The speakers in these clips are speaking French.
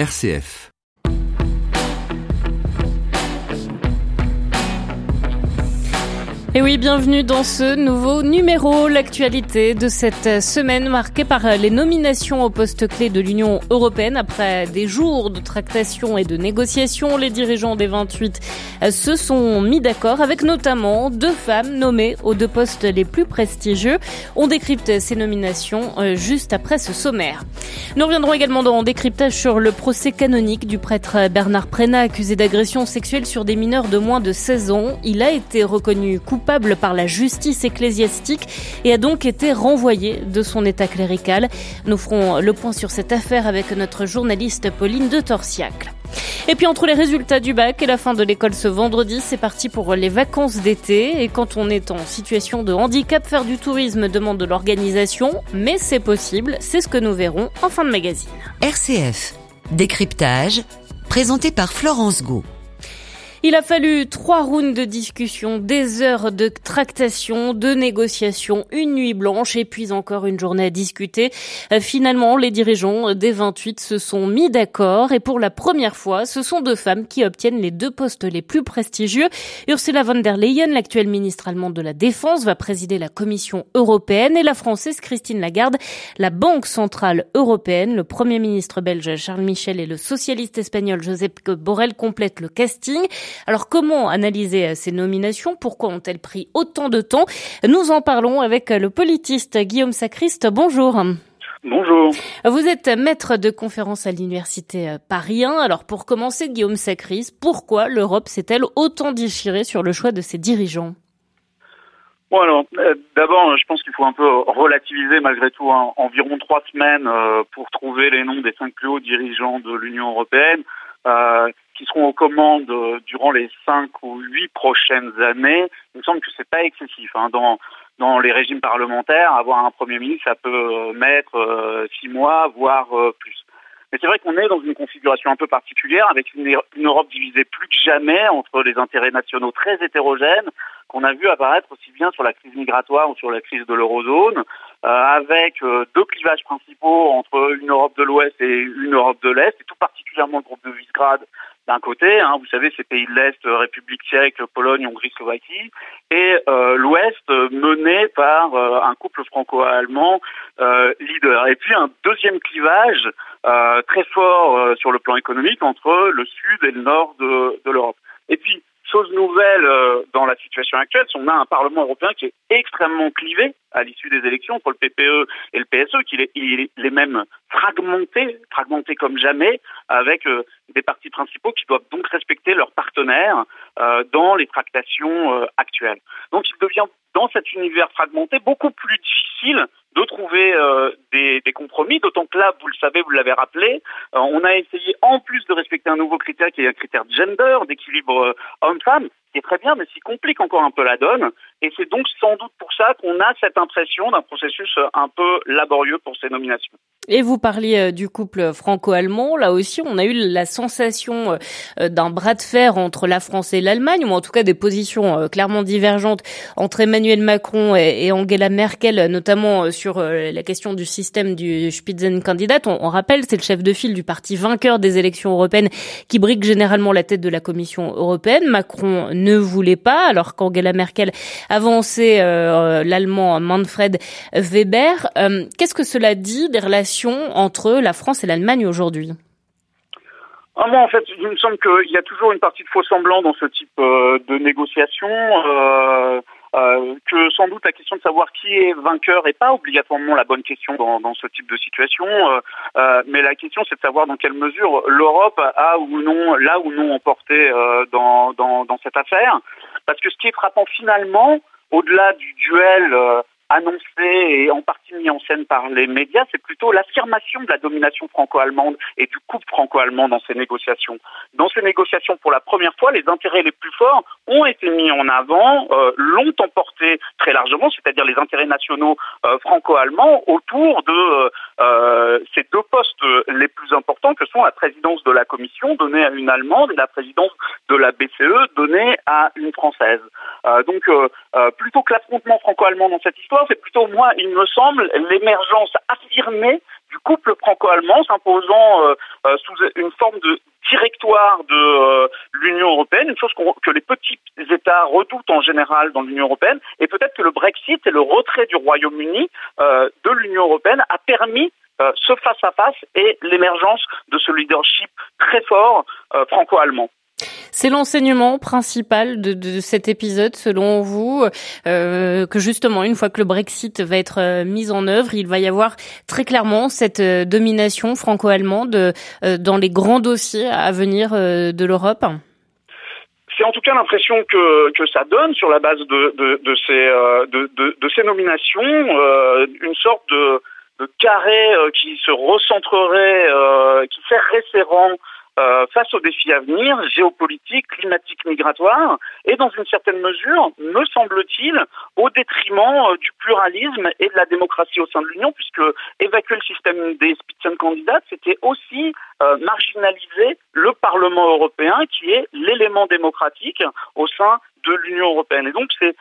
RCF. Et oui, bienvenue dans ce nouveau numéro. L'actualité de cette semaine marquée par les nominations au poste clé de l'Union européenne. Après des jours de tractation et de négociations, les dirigeants des 28 se sont mis d'accord avec notamment deux femmes nommées aux deux postes les plus prestigieux. On décrypte ces nominations euh, juste après ce sommaire. Nous reviendrons également dans décryptage sur le procès canonique du prêtre Bernard Prena accusé d'agression sexuelle sur des mineurs de moins de 16 ans. Il a été reconnu coupable coupable par la justice ecclésiastique et a donc été renvoyé de son état clérical. Nous ferons le point sur cette affaire avec notre journaliste Pauline de Torsiacle. Et puis entre les résultats du bac et la fin de l'école ce vendredi, c'est parti pour les vacances d'été. Et quand on est en situation de handicap, faire du tourisme demande de l'organisation, mais c'est possible, c'est ce que nous verrons en fin de magazine. RCF, décryptage, présenté par Florence Gau. Il a fallu trois rounds de discussion, des heures de tractation, de négociations, une nuit blanche et puis encore une journée à discuter. Euh, finalement, les dirigeants des 28 se sont mis d'accord et pour la première fois, ce sont deux femmes qui obtiennent les deux postes les plus prestigieux. Ursula von der Leyen, l'actuelle ministre allemande de la Défense, va présider la Commission européenne et la française Christine Lagarde, la Banque centrale européenne. Le premier ministre belge Charles Michel et le socialiste espagnol Josep Borrell complètent le casting. Alors comment analyser euh, ces nominations? Pourquoi ont-elles pris autant de temps? Nous en parlons avec euh, le politiste Guillaume Sacriste. Bonjour. Bonjour. Vous êtes maître de conférence à l'université euh, Paris 1. Alors pour commencer, Guillaume Sacriste, pourquoi l'Europe s'est-elle autant déchirée sur le choix de ses dirigeants? Bon alors, d'abord, je pense qu'il faut un peu relativiser malgré tout hein. environ trois semaines pour trouver les noms des cinq plus hauts dirigeants de l'Union européenne qui seront aux commandes euh, durant les cinq ou huit prochaines années, il me semble que c'est pas excessif. Hein. Dans, les régimes parlementaires, avoir un Premier ministre, ça peut euh, mettre euh, six mois, voire plus. Mais c'est vrai qu'on est dans une configuration un peu particulière, avec une, Europe divisée plus que jamais entre les intérêts nationaux très hétérogènes, qu'on a vu apparaître aussi bien sur la crise migratoire ou sur la crise de l'eurozone, avec deux clivages principaux entre une Europe de l'Ouest et une Europe de l'Est, et tout particulièrement le groupe de Visegrad d'un côté, hein, vous savez, ces pays de l'Est, euh, République tchèque, Pologne, Hongrie, Slovaquie, et euh, l'Ouest euh, mené par un couple franco-allemand leader. Et puis un deuxième clivage très fort sur le plan économique entre le sud et le nord de, de l'Europe. Et puis Chose nouvelle euh, dans la situation actuelle, qu'on a un Parlement européen qui est extrêmement clivé à l'issue des élections entre le PPE et le PSE, qui est, il est même fragmenté, fragmenté comme jamais, avec euh, des partis principaux qui doivent donc respecter leurs partenaires euh, dans les tractations actuelles. Donc il devient dans cet univers fragmenté beaucoup plus difficile de trouver euh, des, compromis, d'autant que là, vous le savez, vous l'avez rappelé, euh, on a essayé en plus de respecter un nouveau critère qui est un critère de gender, d'équilibre euh, homme-femme, qui est très bien, mais qui complique encore un peu la donne. Et c'est donc sans doute pour ça qu'on a cette impression d'un processus un peu laborieux pour ces nominations. Et vous parliez euh, du couple franco-allemand. Là aussi, on a eu la sensation euh, d'un bras de fer entre la France et l'Allemagne, ou en tout cas des positions euh, clairement divergentes entre Emmanuel Macron et Angela Merkel, notamment sur la question du système du Spitzenkandidat. On, rappelle, c'est le chef de file du parti vainqueur des élections européennes qui brique généralement la tête de la Commission européenne. Macron ne voulait pas, alors qu'Angela Merkel avançait l'allemand Manfred Weber. Qu'est-ce que cela dit des relations entre la France et l'Allemagne aujourd'hui ah, moi, en fait, il me semble qu'il y a toujours une partie de faux semblant dans ce type euh, de négociation. Euh, euh, que sans doute la question de savoir qui est vainqueur n'est pas obligatoirement la bonne question dans, ce type de situation, mais la question c'est de savoir dans quelle mesure l'Europe a ou non, là ou non emporté dans, dans cette affaire. Parce que ce qui est frappant finalement, au-delà du duel annoncé et en partie mis en scène par les médias, c'est plutôt l'affirmation de la domination franco-allemande et du couple franco-allemand dans ces négociations. Dans ces négociations, pour la première fois, les intérêts les plus forts ont été mis en avant, euh, l'ont emporté très largement, c'est-à-dire les intérêts nationaux euh, franco-allemands autour de euh, ces deux postes les plus importants que sont la présidence de la Commission donnée à une Allemande et la présidence de la BCE donnée à une Française. donc plutôt que l'affrontement franco-allemand dans cette histoire, c'est plutôt, moi, il me semble, l'émergence affirmée du couple franco-allemand s'imposant sous une forme de directoire de l'Union européenne, une chose que les petits États redoutent en général dans l'Union européenne, et peut-être que le Brexit et le retrait du Royaume-Uni de l'Union européenne a permis ce face-à-face et l'émergence de ce leadership très fort franco-allemand. C'est l'enseignement principal de, cet épisode, selon vous, euh, que justement, une fois que le Brexit va être euh, mis en œuvre, il va y avoir très clairement cette euh, domination franco-allemande dans les grands dossiers à venir de l'Europe. C'est en tout cas l'impression que, que ça donne sur la base de, de, ces, de, ces nominations, une sorte de, de carré qui se recentrerait, qui fait référent euh, face aux défis à venir, géopolitiques, climatiques, migratoires, et dans une certaine mesure, me semble-t-il, au détriment euh, du pluralisme et de la démocratie au sein de l'Union, puisque évacuer le système des Spitzenkandidaten, c'était aussi euh, marginaliser le Parlement européen, qui est l'élément démocratique au sein de l'Union européenne. Et donc, c'est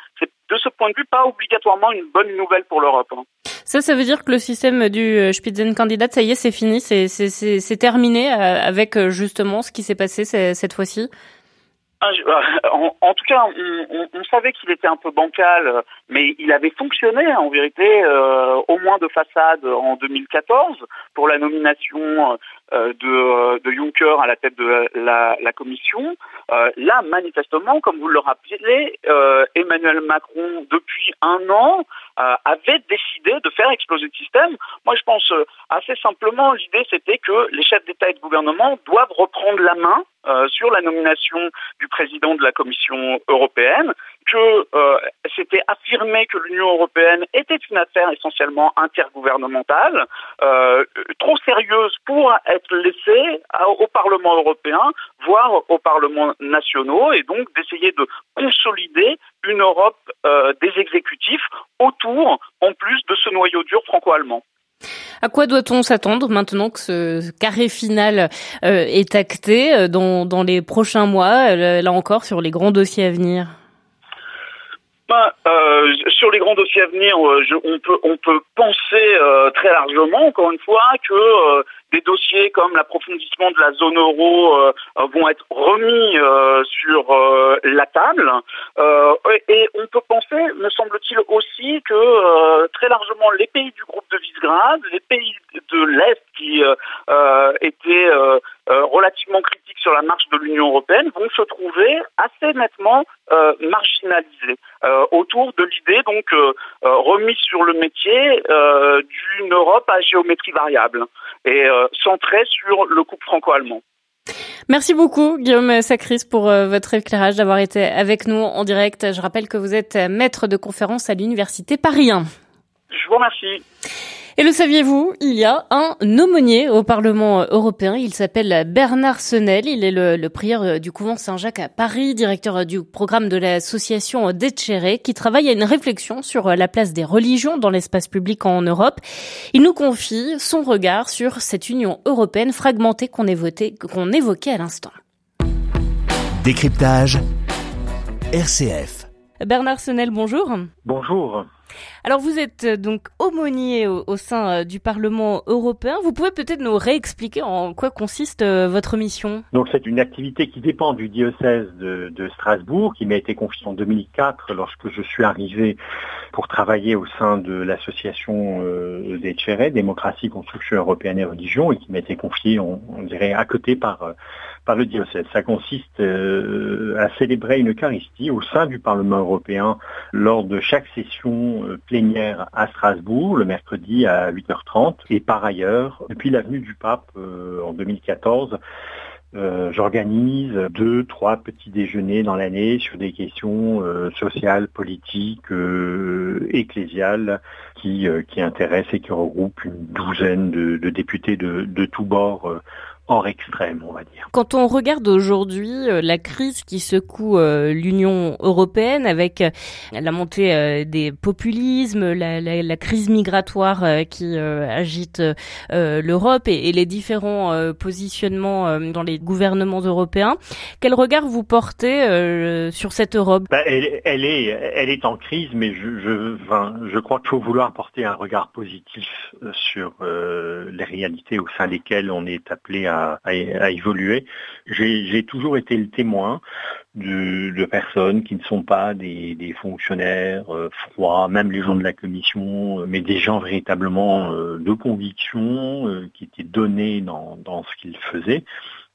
de ce point de vue pas obligatoirement une bonne nouvelle pour l'Europe. Hein. Ça, ça veut dire que le système du euh, Spitzenkandidat, ça y est, c'est fini, c'est terminé euh, avec euh, justement ce qui s'est passé cette fois-ci? Ah, en, tout cas, on, savait qu'il était un peu bancal, mais il avait fonctionné en vérité, au moins de façade en 2014 pour la nomination de, de Juncker à la tête de la, la Commission. Là, manifestement, comme vous le rappelez, Emmanuel Macron, depuis un an, euh, avait décidé de faire exploser le système. Moi, je pense euh, assez simplement, l'idée c'était que les chefs d'État et de gouvernement doivent reprendre la main euh, sur la nomination du président de la Commission européenne, que c'était affirmé que l'Union européenne était une affaire essentiellement intergouvernementale, trop sérieuse pour être laissée au Parlement européen, voire aux parlements nationaux, et donc d'essayer de consolider une Europe des exécutifs autour, en plus, de ce noyau dur franco-allemand. À quoi doit-on s'attendre maintenant que ce carré final euh, est acté euh, dans, dans, les prochains mois, euh, là encore, sur les grands dossiers à venir? Ben, sur les grands dossiers à venir, on peut on peut penser très largement, encore une fois, que des dossiers comme l'approfondissement de la zone euro euh, vont être remis euh, sur euh, la table. et on peut penser, me semble-t-il aussi, que très largement les pays du groupe de Visegrad, les pays de l'Est qui étaient relativement critiques sur la marche de l'Union européenne vont se trouver assez nettement marginalisés autour de l'idée donc remise sur le métier d'une Europe à géométrie variable. Et euh, centré sur le couple franco-allemand. Merci beaucoup Guillaume Sacris pour euh, votre éclairage d'avoir été avec nous en direct. Je rappelle que vous êtes maître de conférence à l'université Paris 1. Je vous remercie. Et le saviez-vous, il y a un aumônier au Parlement européen. Il s'appelle Bernard Senel. Il est le, prieur du couvent Saint-Jacques à Paris, directeur du programme de l'association Déchéré, qui travaille à une réflexion sur la place des religions dans l'espace public en Europe. Il nous confie son regard sur cette Union européenne fragmentée qu'on évoquait à l'instant. Décryptage RCF. Bernard Senel, bonjour. Bonjour. Alors vous êtes euh, donc aumônier au, sein euh, du Parlement européen. Vous pouvez peut-être nous réexpliquer en quoi consiste euh, votre mission? Donc c'est une activité qui dépend du diocèse de, Strasbourg, qui m'a été confiée en 2004 lorsque je suis arrivé pour travailler au sein de l'association des Tchérés, Démocratie, Construction Européenne et Religion, et qui m'a été confiée, on, dirait, à côté par par le diocèse. Ça consiste à célébrer une Eucharistie au sein du Parlement européen lors de chaque session euh, plénière à Strasbourg le mercredi à 8h30. Et par ailleurs, depuis l'avenue du Pape euh, en 2014, euh, j'organise deux, trois petits déjeuners dans l'année sur des questions sociales, politiques, ecclésiales qui, qui intéressent et qui regroupent une douzaine de, députés de, de tous bords hors extrême, on va dire. Quand on regarde aujourd'hui euh, la crise qui secoue euh, l'Union européenne avec euh, la montée des populismes, la, la, la crise migratoire qui agite l'Europe et, et, les différents positionnements dans les gouvernements européens, quel regard vous portez sur cette Europe? Bah, elle, elle, est, elle est en crise, mais je, je, enfin, je crois qu'il faut vouloir porter un regard positif sur les réalités au sein desquelles on est appelé à à, évoluer. J'ai toujours été le témoin de, personnes qui ne sont pas des, fonctionnaires euh, froids, même les gens de la commission, euh, mais des gens véritablement euh, de conviction, qui étaient donnés dans, dans ce qu'ils faisaient.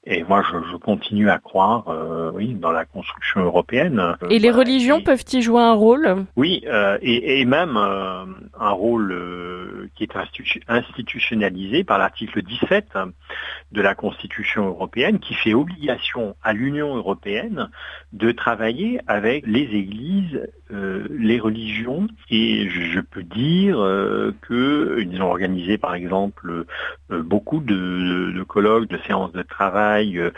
Et moi, je, continue à croire, euh, oui, dans la construction européenne. Et les religions peuvent-ils jouer un rôle? Oui, euh, et, et, même euh, un rôle euh, qui est institutionnalisé par l'article 17 de la Constitution européenne, qui fait obligation à l'Union européenne de travailler avec les églises, euh, les religions, et je, peux dire qu'ils ont organisé, par exemple, beaucoup de, de colloques, de séances de travail euh,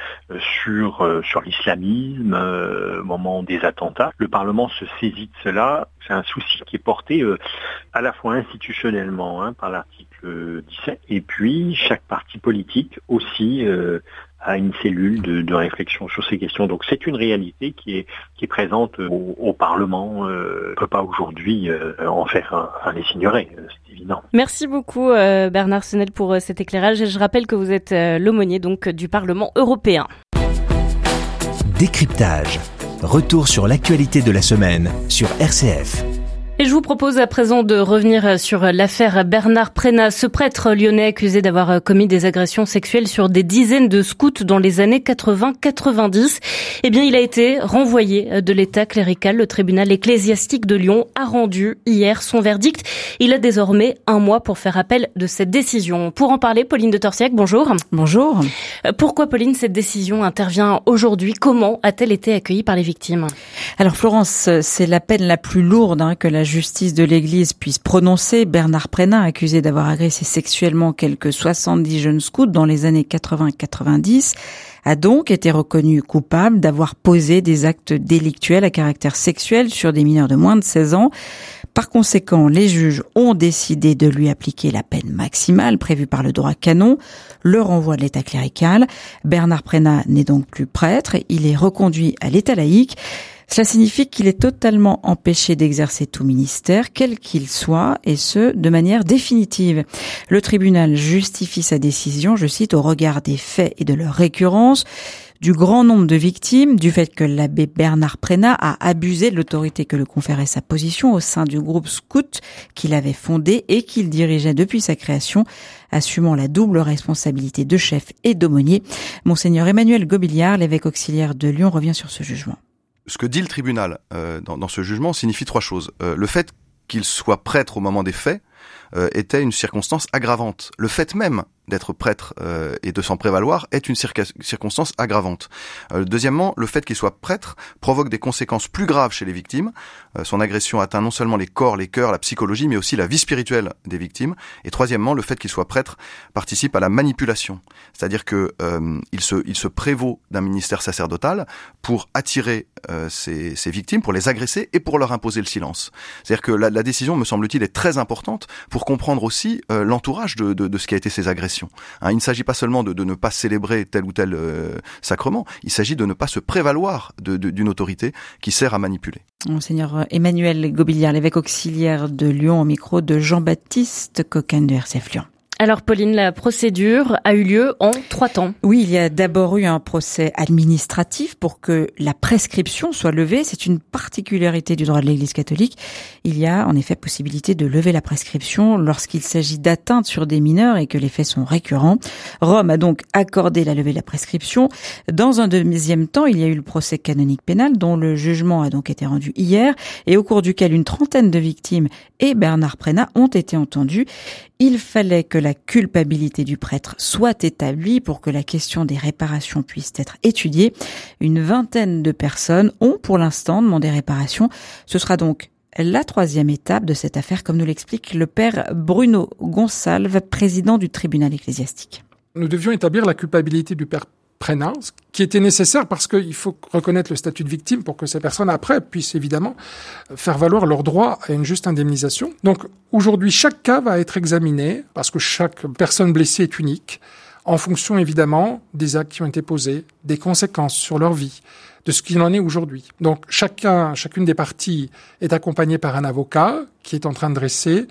sur, euh, sur l'islamisme euh, au moment des attentats. Le Parlement se saisit de cela. C'est un souci qui est porté à la fois institutionnellement hein, par l'article 17 et puis chaque parti politique aussi a une cellule de, réflexion sur ces questions. Donc c'est une réalité qui est, qui est présente au, Parlement. on ne peut pas aujourd'hui en faire un, un les ignorer. Merci beaucoup euh, Bernard Senel pour euh, cet éclairage et je rappelle que vous êtes euh, l'aumônier donc du Parlement européen. Décryptage. Retour sur l'actualité de la semaine sur RCF. Et je vous propose à présent de revenir sur l'affaire Bernard Prénat, ce prêtre lyonnais accusé d'avoir commis des agressions sexuelles sur des dizaines de scouts dans les années 80-90. Eh bien, il a été renvoyé de l'état clérical. Le tribunal ecclésiastique de Lyon a rendu hier son verdict. Il a désormais un mois pour faire appel de cette décision. Pour en parler, Pauline de Torsiac, bonjour. Bonjour. Euh, pourquoi, Pauline, cette décision intervient aujourd'hui? Comment a-t-elle été accueillie par les victimes? Alors, Florence, c'est la peine la plus lourde hein, que la justice de l'Église puisse prononcer. Bernard Prénat, accusé d'avoir agressé sexuellement quelques 70 jeunes scouts dans les années 80-90, a donc été reconnu coupable d'avoir posé des actes délictuels à caractère sexuel sur des mineurs de moins de 16 ans. Par conséquent, les juges ont décidé de lui appliquer la peine maximale prévue par le droit canon, le renvoi de l'état clérical. Bernard Prénat n'est donc plus prêtre, il est reconduit à l'état laïque. Cela signifie qu'il est totalement empêché d'exercer tout ministère, quel qu'il soit, et ce, de manière définitive. Le tribunal justifie sa décision, je cite, au regard des faits et de leur récurrence, du grand nombre de victimes, du fait que l'abbé Bernard Prénat a abusé de l'autorité que le conférait sa position au sein du groupe Scout qu'il avait fondé et qu'il dirigeait depuis sa création, assumant la double responsabilité de chef et d'aumônier. Monseigneur Emmanuel Gobiliard, l'évêque auxiliaire de Lyon, revient sur ce jugement ce que dit le tribunal euh, dans, ce jugement signifie trois choses. Euh, le fait qu'il soit prêtre au moment des faits euh, était une circonstance aggravante. Le fait même d'être prêtre euh, et de s'en prévaloir est une circonstance aggravante. Euh, deuxièmement, le fait qu'il soit prêtre provoque des conséquences plus graves chez les victimes. Euh, son agression atteint non seulement les corps, les cœurs, la psychologie, mais aussi la vie spirituelle des victimes. Et troisièmement, le fait qu'il soit prêtre participe à la manipulation, c'est-à-dire que il se il se prévaut d'un ministère sacerdotal pour attirer ses, ses, victimes, pour les agresser et pour leur imposer le silence. C'est-à-dire que la, la, décision, me semble-t-il, est très importante pour comprendre aussi l'entourage de, de, de ce qui a été ces agressions. Hein, il ne s'agit pas seulement de, ne pas célébrer tel ou tel euh, sacrement, il s'agit de ne pas se prévaloir d'une autorité qui sert à manipuler. Monseigneur Emmanuel Gobiliard, l'évêque auxiliaire de Lyon, au micro de Jean-Baptiste Coquin de RCF Lyon. Alors Pauline, la procédure a eu lieu en trois temps. Oui, il y a d'abord eu un procès administratif pour que la prescription soit levée. C'est une particularité du droit de l'Église catholique. Il y a en effet possibilité de lever la prescription lorsqu'il s'agit d'atteinte sur des mineurs et que les faits sont récurrents. Rome a donc accordé la levée de la prescription. Dans un deuxième temps, il y a eu le procès canonique pénal dont le jugement a donc été rendu hier et au cours duquel une trentaine de victimes et Bernard Prénat ont été entendus. Il fallait que culpabilité du prêtre soit établie pour que la question des réparations puisse être étudiée. Une vingtaine de personnes ont pour l'instant demandé réparation. Ce sera donc la troisième étape de cette affaire, comme nous l'explique le père Bruno Gonsalve, président du tribunal ecclésiastique. Nous devions établir la culpabilité du père Prénat, qui était nécessaire parce qu'il faut reconnaître le statut de victime pour que ces personnes après puissent évidemment faire valoir leur droit à une juste indemnisation. Donc aujourd'hui, chaque cas va être examiné parce que chaque personne blessée est unique en fonction évidemment des actes qui ont été posés, des conséquences sur leur vie, de ce qu'il en est aujourd'hui. Donc chacun, chacune des parties est accompagnée par un avocat qui est en train de dresser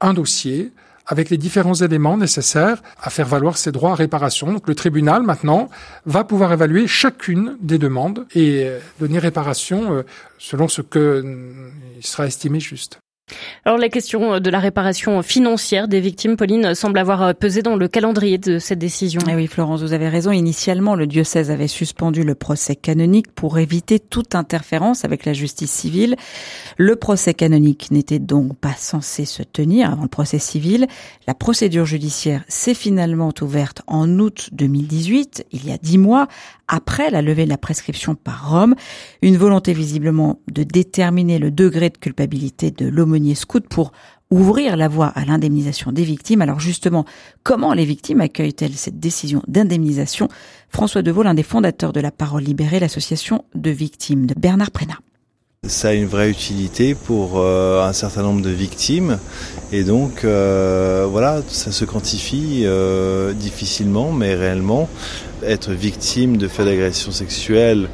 un dossier avec les différents éléments nécessaires à faire valoir ses droits à réparation. Donc le tribunal maintenant va pouvoir évaluer chacune des demandes et donner réparation euh, selon ce que euh, sera estimé juste. Alors la question de la réparation financière des victimes, Pauline, semble avoir pesé dans le calendrier de cette décision. Eh oui, Florence, vous avez raison. Initialement, le diocèse avait suspendu le procès canonique pour éviter toute interférence avec la justice civile. Le procès canonique n'était donc pas censé se tenir avant le procès civil. La procédure judiciaire s'est finalement ouverte en août 2018, il y a dix mois, après la levée de la prescription par Rome. Une volonté visiblement de déterminer le degré de culpabilité de l'aumônier scout pour ouvrir la voie à l'indemnisation des victimes. Alors justement, comment les victimes accueillent-elles cette décision d'indemnisation? François Deveau, l'un des fondateurs de la Parole libérée, l'association de victimes de Bernard Prénat. Ça a une vraie utilité pour euh, un certain nombre de victimes et donc euh, voilà, ça se quantifie euh, difficilement mais réellement être victime de faits d'agression sexuelle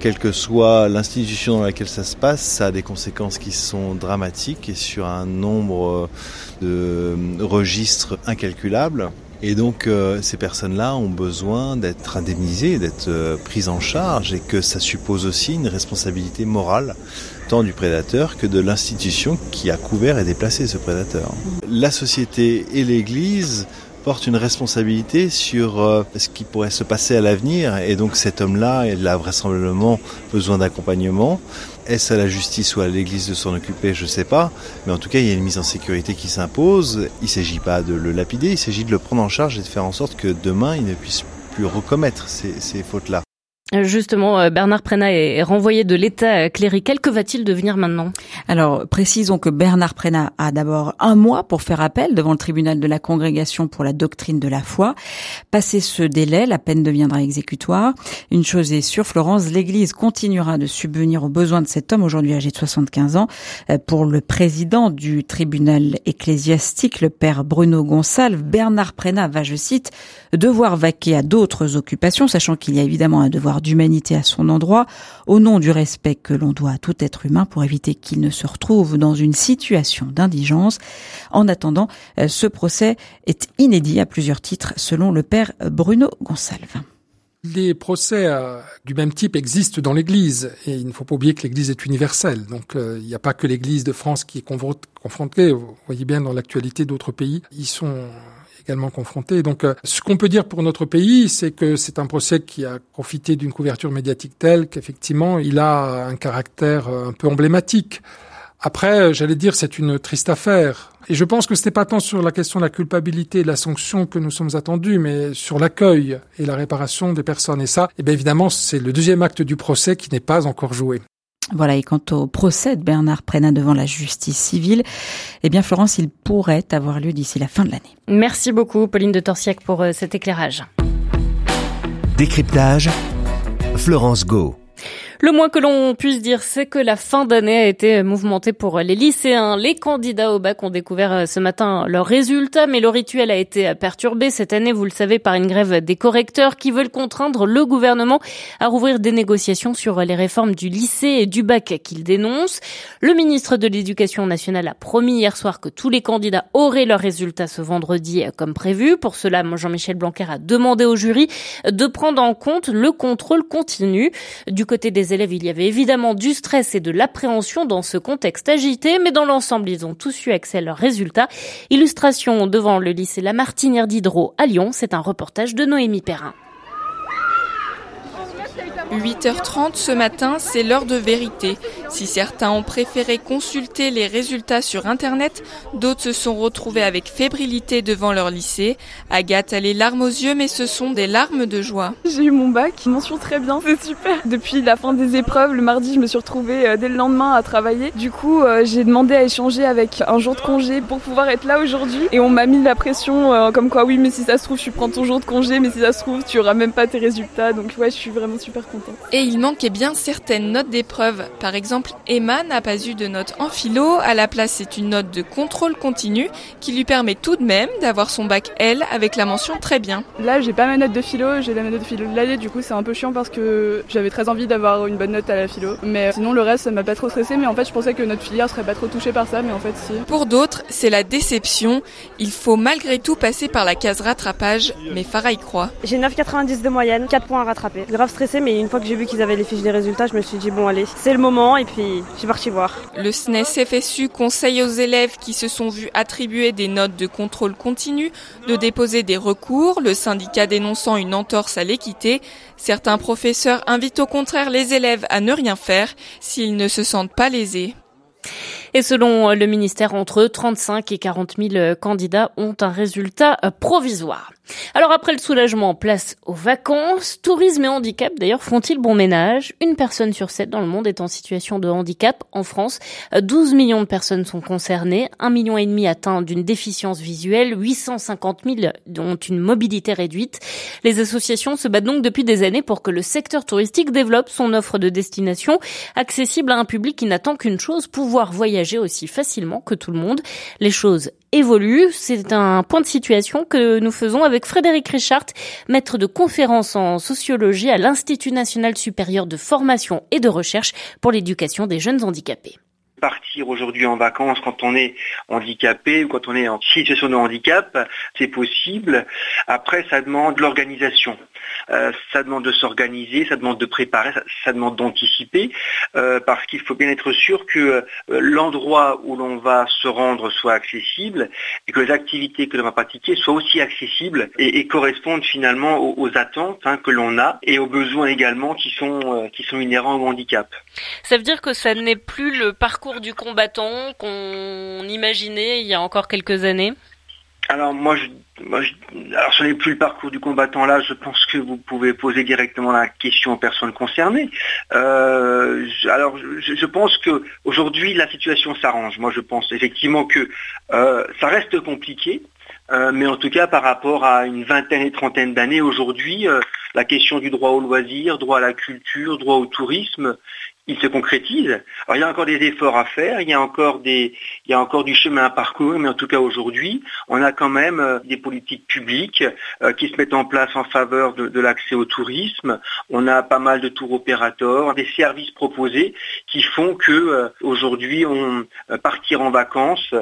quelle que soit l'institution dans laquelle ça se passe, ça a des conséquences qui sont dramatiques et sur un nombre de registres incalculables. Et donc euh, ces personnes-là ont besoin d'être indemnisées, d'être euh, prises en charge et que ça suppose aussi une responsabilité morale tant du prédateur que de l'institution qui a couvert et déplacé ce prédateur. La société et l'Église portent une responsabilité sur euh, ce qui pourrait se passer à l'avenir et donc cet homme-là, il a vraisemblablement besoin d'accompagnement. Est-ce à la justice ou à l'Église de s'en occuper Je ne sais pas. Mais en tout cas, il y a une mise en sécurité qui s'impose. Il ne s'agit pas de le lapider, il s'agit de le prendre en charge et de faire en sorte que demain, il ne puisse plus recommettre ces, ces fautes-là. Justement, euh, Bernard Prénat est renvoyé de l'État clérical. Que va-t-il devenir maintenant? Alors, précisons que Bernard Prénat a d'abord un mois pour faire appel devant le tribunal de la congrégation pour la doctrine de la foi. Passé ce délai, la peine deviendra exécutoire. Une chose est sûre, Florence, l'Église continuera de subvenir aux besoins de cet homme, aujourd'hui âgé de 75 ans. Euh, pour le président du tribunal ecclésiastique, le père Bruno Gonsalve, Bernard Prénat va, je cite, devoir vaquer à d'autres occupations, sachant qu'il y a évidemment un devoir d'humanité à son endroit, au nom du respect que l'on doit à tout être humain pour éviter qu'il ne se retrouve dans une situation d'indigence. En attendant, euh, ce procès est inédit à plusieurs titres, selon le père Bruno Gonsalve. Les procès euh, du même type existent dans l'Église et il ne faut pas oublier que l'Église est universelle. Donc euh, il n'y a pas que l'Église de France qui est confrontée. Vous voyez bien dans l'actualité d'autres pays, ils sont également confrontés. Donc, euh, ce qu'on peut dire pour notre pays, c'est que c'est un procès qui a profité d'une couverture médiatique telle qu'effectivement, il a un caractère euh, un peu emblématique. Après, euh, j'allais dire, c'est une triste affaire. Et je pense que ce n'est pas tant sur la question de la culpabilité et de la sanction que nous sommes attendus, mais sur l'accueil et la réparation des personnes. Et ça, eh bien évidemment, c'est le deuxième acte du procès qui n'est pas encore joué. Voilà, et quant au procès de Bernard Prénat devant la justice civile, eh bien Florence, il pourrait avoir lieu d'ici la fin de l'année. Merci beaucoup Pauline de Torsiac pour euh, cet éclairage. Décryptage, Florence Go. Le moins que l'on puisse dire, c'est que la fin d'année a été mouvementée pour les lycéens. Les candidats au bac ont découvert euh, ce matin leurs résultats, mais le rituel a été perturbé cette année, vous le savez, par une grève des correcteurs qui veulent contraindre le gouvernement à rouvrir des négociations sur les réformes du lycée et du bac qu'ils dénoncent. Le ministre de l'Éducation nationale a promis hier soir que tous les candidats auraient leurs résultats ce vendredi euh, comme prévu. Pour cela, Jean-Michel Blanquer a demandé au jury de prendre en compte le contrôle continu. Du côté des il y avait évidemment du stress et de l'appréhension dans ce contexte agité, mais dans l'ensemble, ils ont tous eu accès à leurs résultats. Illustration devant le lycée La Martinière d'Hydro à Lyon, c'est un reportage de Noémie Perrin. 8h30 ce matin, c'est l'heure de vérité. Si certains ont préféré consulter les résultats sur Internet, d'autres se sont retrouvés avec fébrilité devant leur lycée. Agathe a les larmes aux yeux, mais ce sont des larmes de joie. J'ai eu mon bac, mention très bien, c'est super. Depuis la fin des épreuves, le mardi, je me suis retrouvée euh, dès le lendemain à travailler. Du coup, euh, j'ai demandé à échanger avec un jour de congé pour pouvoir être là aujourd'hui. Et on m'a mis la pression, euh, comme quoi, oui, mais si ça se trouve, tu prends ton jour de congé, mais si ça se trouve, tu auras même pas tes résultats. Donc ouais, je suis vraiment super contente. Et il manquait bien certaines notes d'épreuve. Par exemple, Emma n'a pas eu de note en philo. À la place, c'est une note de contrôle continu qui lui permet tout de même d'avoir son bac L avec la mention très bien. Là, j'ai pas ma note de philo, j'ai la note de philo de l'année. Du coup, c'est un peu chiant parce que j'avais très envie d'avoir une bonne note à la philo. Mais sinon, le reste, ça m'a pas trop stressé. Mais en fait, je pensais que notre filière serait pas trop touchée par ça. Mais en fait, si. Pour d'autres, c'est la déception. Il faut malgré tout passer par la case rattrapage. Mais Farah y croit. J'ai 9,90 de moyenne, 4 points à rattraper. Grave stressé, mais une fois que j'ai vu qu'ils avaient les fiches des résultats, je me suis dit, bon, allez, c'est le moment. Et puis, j'ai parti voir. Le SNES FSU conseille aux élèves qui se sont vus attribuer des notes de contrôle continu de déposer des recours, le syndicat dénonçant une entorse à l'équité. Certains professeurs invitent au contraire les élèves à ne rien faire s'ils ne se sentent pas lésés. Et selon le ministère, entre 35 et 40 000 candidats ont un résultat provisoire. Alors après le soulagement, place aux vacances. Tourisme et handicap, d'ailleurs, font-ils bon ménage? Une personne sur sept dans le monde est en situation de handicap. En France, 12 millions de personnes sont concernées, 1 million et demi atteints d'une déficience visuelle, 850 000 ont une mobilité réduite. Les associations se battent donc depuis des années pour que le secteur touristique développe son offre de destination accessible à un public qui n'attend qu'une chose, pouvoir voyager aussi facilement que tout le monde. Les choses évolue. C'est un point de situation que nous faisons avec Frédéric Richard, maître de conférences en sociologie à l'Institut national supérieur de formation et de recherche pour l'éducation des jeunes handicapés partir aujourd'hui en vacances quand on est handicapé ou quand on est en situation de handicap, c'est possible. Après, ça demande l'organisation. Euh, ça demande de s'organiser, ça demande de préparer, ça, demande d'anticiper, euh, parce qu'il faut bien être sûr que euh, l'endroit où l'on va se rendre soit accessible et que les activités que l'on va pratiquer soient aussi accessibles et, correspondent finalement aux, attentes hein, que l'on a et aux besoins également qui sont, qui sont inhérents au handicap. Ça veut dire que ça n'est plus le parcours du combattant qu'on imaginait il y a encore quelques années? Alors moi, je, alors ce n'est plus le parcours du combattant là. Je pense que vous pouvez poser directement la question aux personnes concernées. Euh, alors je, pense que aujourd'hui la situation s'arrange. Moi je pense effectivement que euh, ça reste compliqué, euh, mais en tout cas par rapport à une vingtaine et trentaine d'années aujourd'hui, la question du droit au loisir, droit à la culture, droit au tourisme, il se concrétise. Alors il y a encore des efforts à faire, il y a encore du chemin à parcourir, mais en tout cas aujourd'hui, on a quand même euh, des politiques publiques euh, qui se mettent en place en faveur de, l'accès au tourisme. On a pas mal de tours opérateurs, des services proposés qui font que euh, aujourd'hui, partir en vacances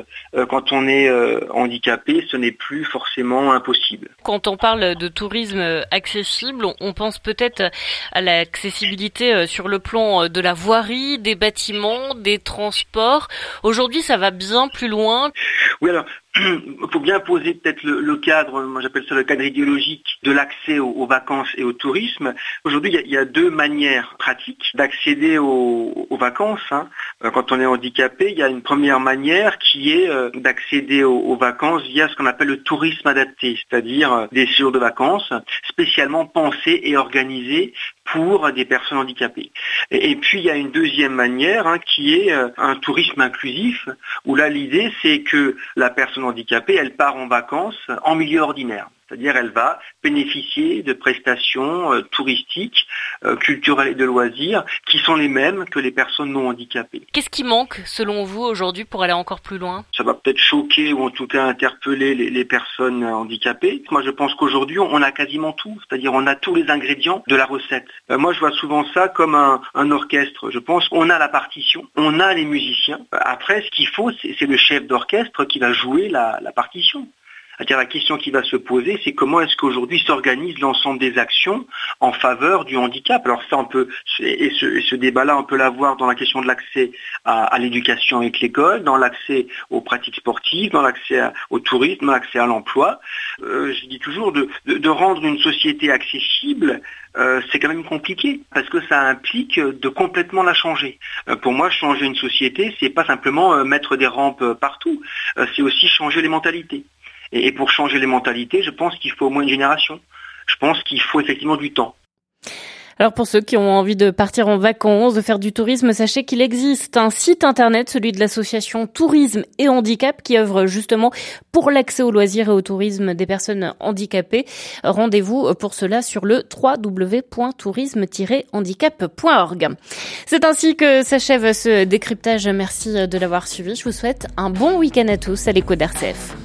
quand on est handicapé, ce n'est plus forcément impossible. Quand on parle de tourisme accessible, on pense peut-être à l'accessibilité sur le plan de la voirie, des bâtiments, des transports. Aujourd'hui, ça va bien plus loin. Oui, alors il faut bien poser peut-être le, cadre, moi j'appelle ça le cadre idéologique de l'accès aux, vacances et au tourisme. Aujourd'hui, il, y, a deux manières pratiques d'accéder aux, vacances. Hein. Euh, quand on est handicapé, il y a une première manière qui est euh, d'accéder aux, vacances via ce qu'on appelle le tourisme adapté, c'est-à-dire euh, des séjours de vacances spécialement pensés et organisés pour des personnes handicapées. Et, puis il y a une deuxième manière hein, qui est un tourisme inclusif, où là l'idée c'est que la personne handicapée, elle part en vacances en milieu ordinaire. C'est-à-dire elle va bénéficier de prestations euh, touristiques, euh, culturelles et de loisirs qui sont les mêmes que les personnes non handicapées. Qu'est-ce qui manque selon vous aujourd'hui pour aller encore plus loin? Ça va peut-être choquer ou en tout cas interpeller les, personnes handicapées. Moi je pense qu'aujourd'hui on a quasiment tout, c'est-à-dire on a tous les ingrédients de la recette. Euh, moi je vois souvent ça comme un, orchestre. Je pense qu'on a la partition, on a les musiciens. Après ce qu'il faut c'est le chef d'orchestre qui va jouer la partition. C'est-à-dire la question qui va se poser, c'est comment est-ce qu'aujourd'hui s'organise l'ensemble des actions en faveur du handicap. Alors ça, on peut, et ce, débat-là, on peut l'avoir dans la question de l'accès à, l'éducation avec l'école, dans l'accès aux pratiques sportives, dans l'accès au tourisme, dans l'accès à l'emploi. Euh, je dis toujours de, rendre une société accessible, euh, c'est quand même compliqué parce que ça implique de complètement la changer. Euh, pour moi, changer une société, c'est pas simplement mettre des rampes partout, c'est aussi changer les mentalités. Et, pour changer les mentalités, je pense qu'il faut au moins une génération. Je pense qu'il faut effectivement du temps. Alors pour ceux qui ont envie de partir en vacances, de faire du tourisme, sachez qu'il existe un site internet, celui de l'association Tourisme et Handicap, qui œuvre justement pour l'accès aux loisirs et au tourisme des personnes handicapées. Rendez-vous pour cela sur le www.tourisme-handicap.org. C'est ainsi que s'achève ce décryptage. Merci de l'avoir suivi. Je vous souhaite un bon week-end à tous à l'écho d'RCF.